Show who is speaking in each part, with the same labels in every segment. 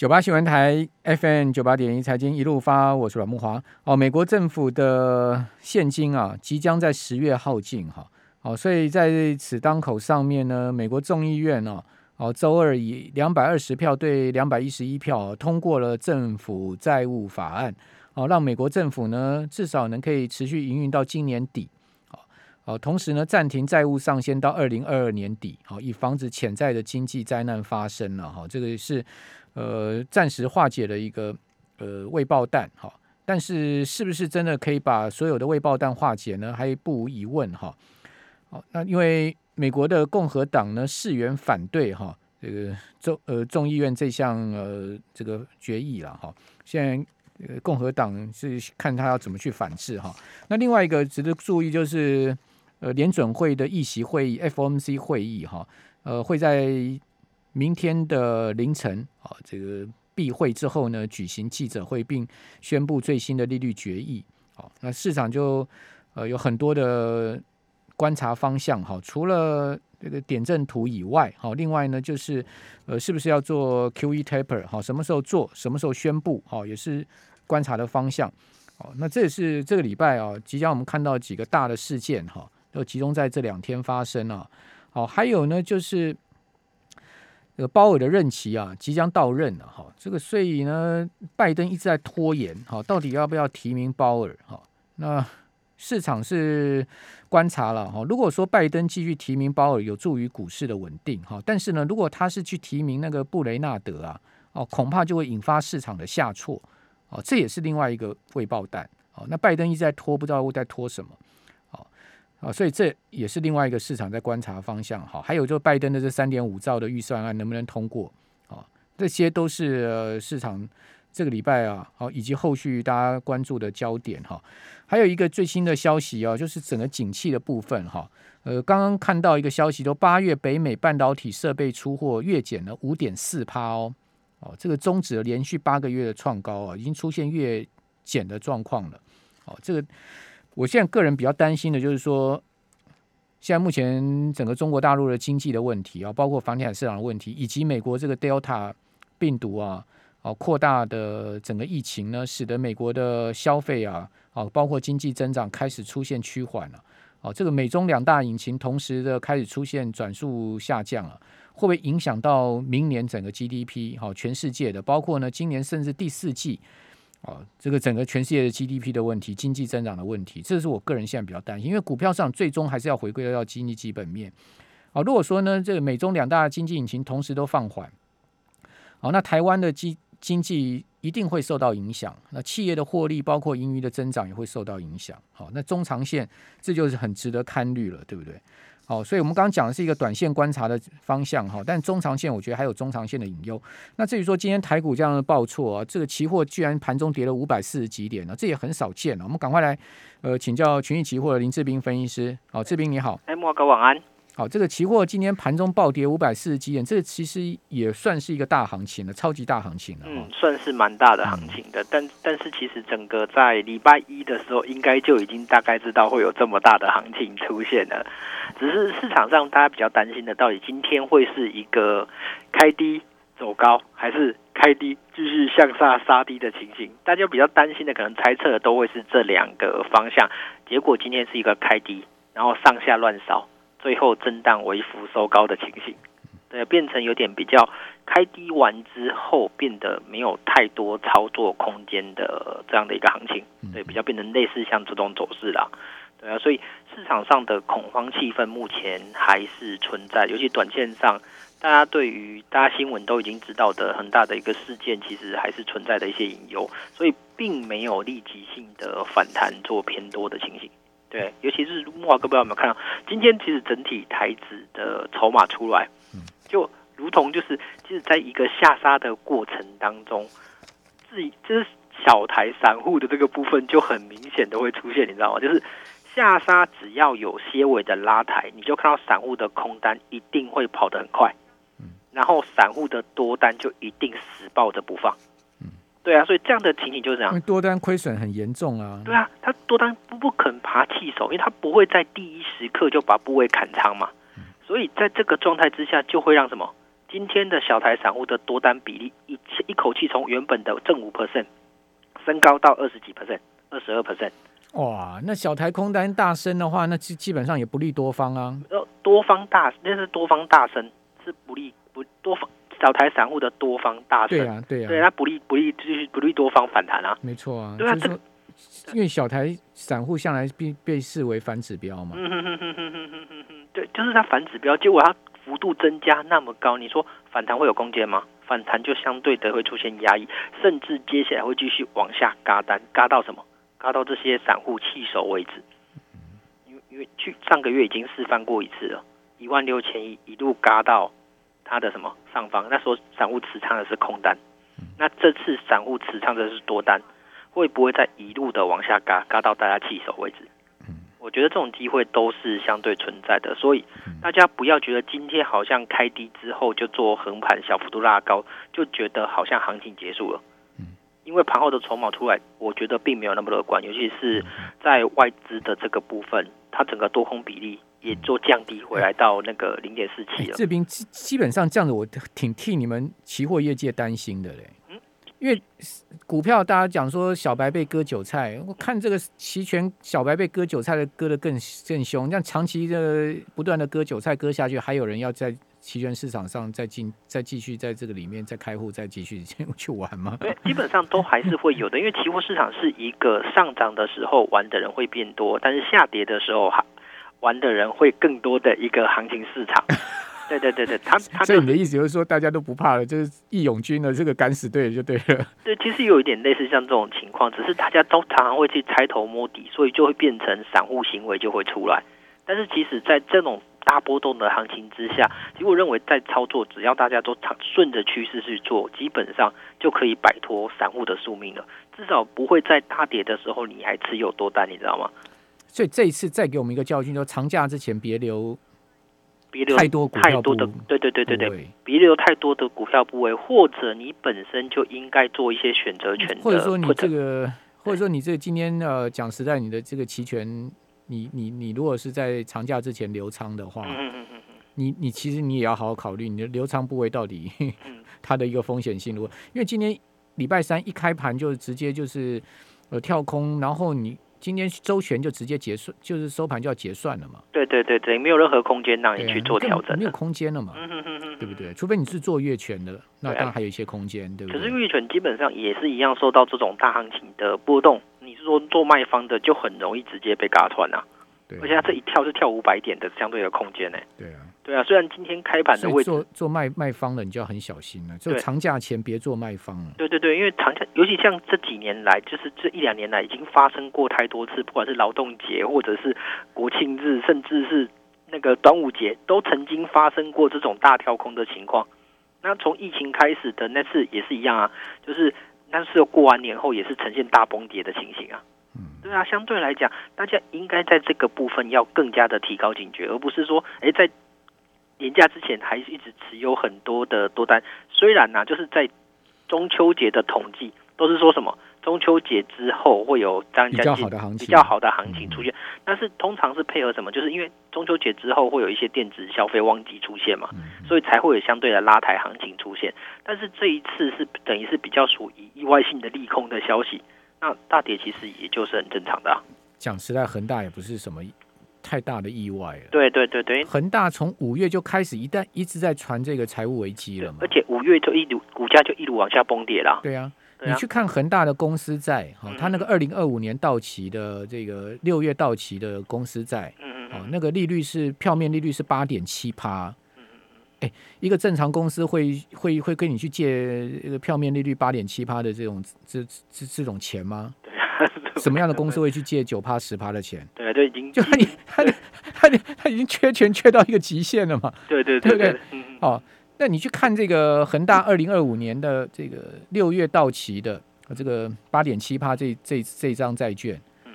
Speaker 1: 九八新闻台 FM 九八点一财经一路发，我是阮木华。哦，美国政府的现金啊，即将在十月耗尽哈。哦，所以在此当口上面呢，美国众议院哦，哦，周二以两百二十票对两百一十一票通过了政府债务法案，哦，让美国政府呢至少能可以持续营运到今年底。哦，同时呢，暂停债务上限到二零二二年底，好，以防止潜在的经济灾难发生了哈。这个是。呃，暂时化解了一个呃未爆弹哈，但是是不是真的可以把所有的未爆弹化解呢？还不无疑问哈。好，那因为美国的共和党呢誓言反对哈这个众呃众议院这项呃这个决议了哈。现在共和党是看他要怎么去反制哈。那另外一个值得注意就是呃联准会的议席会议 FOMC 会议哈，呃会在。明天的凌晨啊，这个闭会之后呢，举行记者会，并宣布最新的利率决议。好，那市场就呃有很多的观察方向。哈，除了这个点阵图以外，好，另外呢就是呃是不是要做 QE taper？好，什么时候做？什么时候宣布？好，也是观察的方向。好，那这也是这个礼拜啊，即将我们看到几个大的事件哈，都集中在这两天发生啊。好，还有呢就是。这个鲍尔的任期啊，即将到任了哈。这个所以呢，拜登一直在拖延哈，到底要不要提名鲍尔哈？那市场是观察了哈。如果说拜登继续提名鲍尔，有助于股市的稳定哈。但是呢，如果他是去提名那个布雷纳德啊，哦，恐怕就会引发市场的下挫哦。这也是另外一个未爆弹哦。那拜登一直在拖，不知道在拖什么。啊，所以这也是另外一个市场在观察方向。好，还有就拜登的这三点五兆的预算案能不能通过？啊，这些都是市场这个礼拜啊，好以及后续大家关注的焦点哈。还有一个最新的消息啊，就是整个景气的部分哈。呃，刚刚看到一个消息，说八月北美半导体设备出货月减了五点四趴哦。哦，这个终止了连续八个月的创高啊，已经出现月减的状况了。哦，这个。我现在个人比较担心的就是说，现在目前整个中国大陆的经济的问题啊，包括房地产市场的问题，以及美国这个 Delta 病毒啊，哦扩大的整个疫情呢，使得美国的消费啊，哦包括经济增长开始出现趋缓了。哦，这个美中两大引擎同时的开始出现转速下降了，会不会影响到明年整个 GDP？好，全世界的，包括呢今年甚至第四季。哦，这个整个全世界的 GDP 的问题，经济增长的问题，这是我个人现在比较担心，因为股票上最终还是要回归到经济基本面。好，如果说呢，这个美中两大经济引擎同时都放缓，好，那台湾的经经济一定会受到影响，那企业的获利，包括盈余的增长也会受到影响。好，那中长线这就是很值得看虑了，对不对？好，所以我们刚刚讲的是一个短线观察的方向哈，但中长线我觉得还有中长线的隐忧。那至于说今天台股这样的报错啊，这个期货居然盘中跌了五百四十几点呢，这也很少见了。我们赶快来呃请教群益期货的林志斌分析师。好，志斌你好。
Speaker 2: 哎，莫哥晚安。
Speaker 1: 好，这个期货今天盘中暴跌五百四十几点，这其实也算是一个大行情了，超级大行情了。
Speaker 2: 嗯，算是蛮大的行情的，但但是其实整个在礼拜一的时候，应该就已经大概知道会有这么大的行情出现了，只是市场上大家比较担心的，到底今天会是一个开低走高，还是开低继续向下杀低的情形？大家比较担心的，可能猜测的都会是这两个方向。结果今天是一个开低，然后上下乱扫。最后震荡为幅收高的情形，对，变成有点比较开低完之后变得没有太多操作空间的这样的一个行情，对，比较变成类似像这种走势啦，对啊，所以市场上的恐慌气氛目前还是存在，尤其短线上，大家对于大家新闻都已经知道的很大的一个事件，其实还是存在的一些隐忧，所以并没有立即性的反弹做偏多的情形。对，尤其是木华哥，不知道有没有看到，今天其实整体台子的筹码出来，就如同就是，其实在一个下杀的过程当中，自己就是小台散户的这个部分就很明显的会出现，你知道吗？就是下杀只要有些微的拉抬，你就看到散户的空单一定会跑得很快，然后散户的多单就一定死抱着不放。对啊，所以这样的情景就是这样，
Speaker 1: 多单亏损很严重啊。
Speaker 2: 对啊，他多单不不肯爬弃手，因为他不会在第一时刻就把部位砍仓嘛。所以在这个状态之下，就会让什么？今天的小台散户的多单比例一是一口气从原本的正五 percent 升高到二十几 percent，二十二 percent。
Speaker 1: 哇，那小台空单大升的话，那基基本上也不利多方啊。
Speaker 2: 呃，多方大那是多方大升，是不利不多方小台散户的多方大胜，
Speaker 1: 对啊，对啊，
Speaker 2: 对他不利，不利，就是不利多方反弹啊，
Speaker 1: 没错啊，
Speaker 2: 对啊，
Speaker 1: 这因为小台散户向来被被视为反指标嘛，
Speaker 2: 对，就是他反指标，结果它幅度增加那么高，你说反弹会有空间吗？反弹就相对的会出现压抑，甚至接下来会继续往下嘎单，嘎到什么？嘎到这些散户弃手为止。因为因为去上个月已经示范过一次了，一万六千一一路嘎到。它的什么上方，那时候散户持仓的是空单，那这次散户持仓的是多单，会不会再一路的往下嘎，嘎到大家弃守为止？我觉得这种机会都是相对存在的，所以大家不要觉得今天好像开低之后就做横盘小幅度拉高，就觉得好像行情结束了。因为盘后的筹码出来，我觉得并没有那么乐观，尤其是在外资的这个部分，它整个多空比例也做降低回来到那个零点四七了。
Speaker 1: 这边基基本上这样子，我挺替你们期货业界担心的嘞。
Speaker 2: 嗯
Speaker 1: 因为股票大家讲说小白被割韭菜，我看这个期权小白被割韭菜的割的更更凶，这样长期的不断的割韭菜割下去，还有人要在期权市场上再进 再继续在这个里面再开户再继续去玩吗？
Speaker 2: 对，基本上都还是会有的，因为期货市场是一个上涨的时候玩的人会变多，但是下跌的时候哈玩的人会更多的一个行情市场。对对对对，他他
Speaker 1: 所以你的意思就是说，大家都不怕了，就是义勇军的这个敢死队就对了。
Speaker 2: 对，其实有一点类似像这种情况，只是大家都常常会去猜头摸底，所以就会变成散户行为就会出来。但是其实，在这种大波动的行情之下，其实我认为在操作，只要大家都常顺着趋势去做，基本上就可以摆脱散户的宿命了。至少不会在大跌的时候你还持有多单，你知道吗？
Speaker 1: 所以这一次再给我们一个教训，说长假之前别留
Speaker 2: 别留
Speaker 1: 太多股票
Speaker 2: 太多的
Speaker 1: 部，
Speaker 2: 对对对对对，别留太多的股票部位，或者你本身就应该做一些选择权的，
Speaker 1: 或者说你这个，或者说你这个今天呃讲实在，你的这个期权，你你你如果是在长假之前留仓的话，
Speaker 2: 嗯嗯嗯嗯
Speaker 1: 你你其实你也要好好考虑你的留仓部位到底
Speaker 2: 嗯。
Speaker 1: 它的一个风险性如果，因为今天礼拜三一开盘就直接就是呃跳空，然后你今天周旋就直接结算，就是收盘就要结算了嘛，
Speaker 2: 对对对对，没有任何空间让你去做
Speaker 1: 调整没有。空间了嘛，
Speaker 2: 嗯哼哼哼，
Speaker 1: 对不对？除非你是做月权的，那当然还有一些空间，对不对？
Speaker 2: 可是月权基本上也是一样受到这种大行情的波动，你是说做卖方的就很容易直接被嘎穿啊，
Speaker 1: 对
Speaker 2: 而且它这一跳是跳五百点的相对的空间呢。
Speaker 1: 对啊。
Speaker 2: 对啊，虽然今天开盘的位置，
Speaker 1: 做做卖卖方的，你就要很小心了。就
Speaker 2: 对
Speaker 1: 长假前别做卖方了。
Speaker 2: 对对对，因为长假，尤其像这几年来，就是这一两年来，已经发生过太多次，不管是劳动节，或者是国庆日，甚至是那个端午节，都曾经发生过这种大跳空的情况。那从疫情开始的那次也是一样啊，就是那是过完年后也是呈现大崩跌的情形啊。对啊，相对来讲，大家应该在这个部分要更加的提高警觉，而不是说，哎，在年假之前还一直持有很多的多单。虽然呢、就是在中秋节的统计都是说什么中秋节之后会有
Speaker 1: 比较好的行情，
Speaker 2: 比较好的行情出现，但是通常是配合什么？就是因为中秋节之后会有一些电子消费旺季出现嘛，
Speaker 1: 嗯
Speaker 2: 所以才会有相对的拉抬行情出现。但是这一次是等于是比较属于意外性的利空的消息，那大跌其实也就是很正常的、啊。
Speaker 1: 讲实在，恒大也不是什么太大的意外了。
Speaker 2: 对对对对，
Speaker 1: 恒大从五月就开始一旦一直在传这个财务危机了嘛
Speaker 2: 而。且五月就一路股价就一路往下崩跌了。
Speaker 1: 对啊，
Speaker 2: 对啊
Speaker 1: 你去看恒大的公司债，哈、
Speaker 2: 嗯
Speaker 1: 它那个二零二五年到期的这个六月到期的公司债，哦
Speaker 2: 嗯嗯嗯，，
Speaker 1: 那个利率是票面利率是八点七趴。哎，一个正常公司会会会跟你去借票面利率八点七趴的这种这这这种钱吗？什么样的公司会去借九趴十趴的钱？
Speaker 2: 对啊，就已经
Speaker 1: 就他你 他他他已经缺钱缺到一个极限了嘛？
Speaker 2: 对对
Speaker 1: 对不对
Speaker 2: 对，嗯嗯
Speaker 1: 哦，那你去看这个恒大二零二五年的这个六月到期的呃这个八点七趴这这这张债券
Speaker 2: 嗯，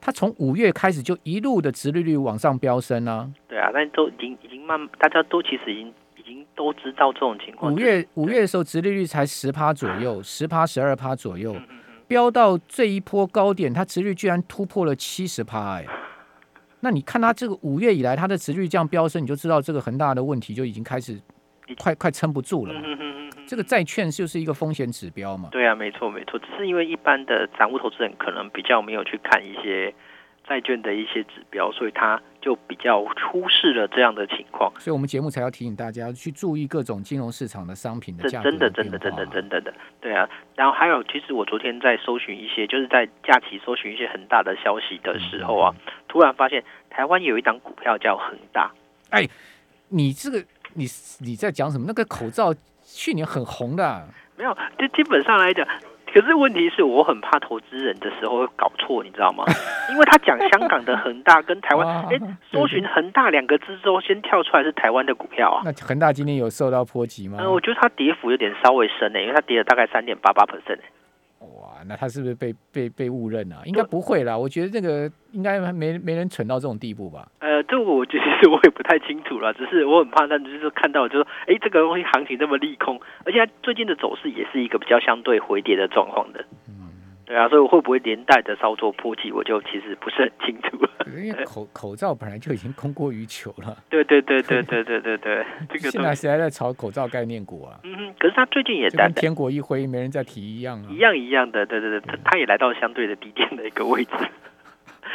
Speaker 1: 它从五月开始就一路的殖利率往上飙升啊，
Speaker 2: 对啊，但都已经已经慢，大家都其实已经已经都知道这种情况。
Speaker 1: 五月五月的时候殖利率才十趴左右，十趴十二趴左右，
Speaker 2: 嗯嗯嗯
Speaker 1: 飙到这一波高点，它值率居然突破了七十趴，哎，那你看它这个五月以来它的值率这样飙升，你就知道这个恒大的问题就已经开始快快撑不住了这个债券就是一个风险指标嘛。
Speaker 2: 对啊，没错没错，只是因为一般的散户投资人可能比较没有去看一些债券的一些指标，所以它就比较忽视了这样的情况。
Speaker 1: 所以我们节目才要提醒大家去注意各种金融市场的商品的
Speaker 2: 真
Speaker 1: 价格
Speaker 2: 真的真的真的真的的，对啊。然后还有，其实我昨天在搜寻一些，就是在假期搜寻一些很大的消息的时候啊，突然发现台湾有一档股票叫恒大。
Speaker 1: 哎你这个你你在讲什么？那个口罩去年很红的啊、
Speaker 2: 没有，就基本上来讲，可是问题是我很怕投资人的时候会搞错，你知道吗？因为他讲香港的恒大跟台湾，
Speaker 1: 哇
Speaker 2: 哎，搜寻恒大两个字之后，先跳出来是台湾的股票啊。
Speaker 1: 那恒大今天有受到波及吗？
Speaker 2: 嗯，我觉得它跌幅有点稍微深呢、因为它跌了大概三点八八 percent
Speaker 1: 哇，那他是不是被被被误认啊？应该不会啦，我觉得这个应该没没人蠢到这种地步吧？
Speaker 2: 呃，这个我其实我也不太清楚了，只是我很怕，但就是看到就是说，哎，这个东西行情这么利空，而且它最近的走势也是一个比较相对回跌的状况的。对啊，所以会不会连带的稍作波及，我就其实不是很清楚了。
Speaker 1: 因为口口罩本来就已经供过于求了，
Speaker 2: 对对对对对对对对，这个
Speaker 1: 现在谁还在炒口罩概念股啊？
Speaker 2: 嗯哼，可是他最近也在
Speaker 1: 天国一挥没人再提一样啊
Speaker 2: 一。样一样的，对对对，他他也来到相对的低点的一个位置。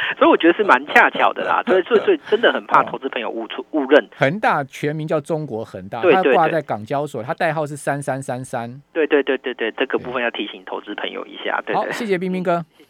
Speaker 2: 所以我觉得是蛮恰巧的啦，所以所以所以真的很怕
Speaker 1: 哦。
Speaker 2: 投资朋友误错误认，
Speaker 1: 恒大全名叫中国恒大，它挂在港交所，它代号是三三三三。
Speaker 2: 对对对对对，这个部分要提醒投资朋友一下，对
Speaker 1: 好，谢谢冰冰哥。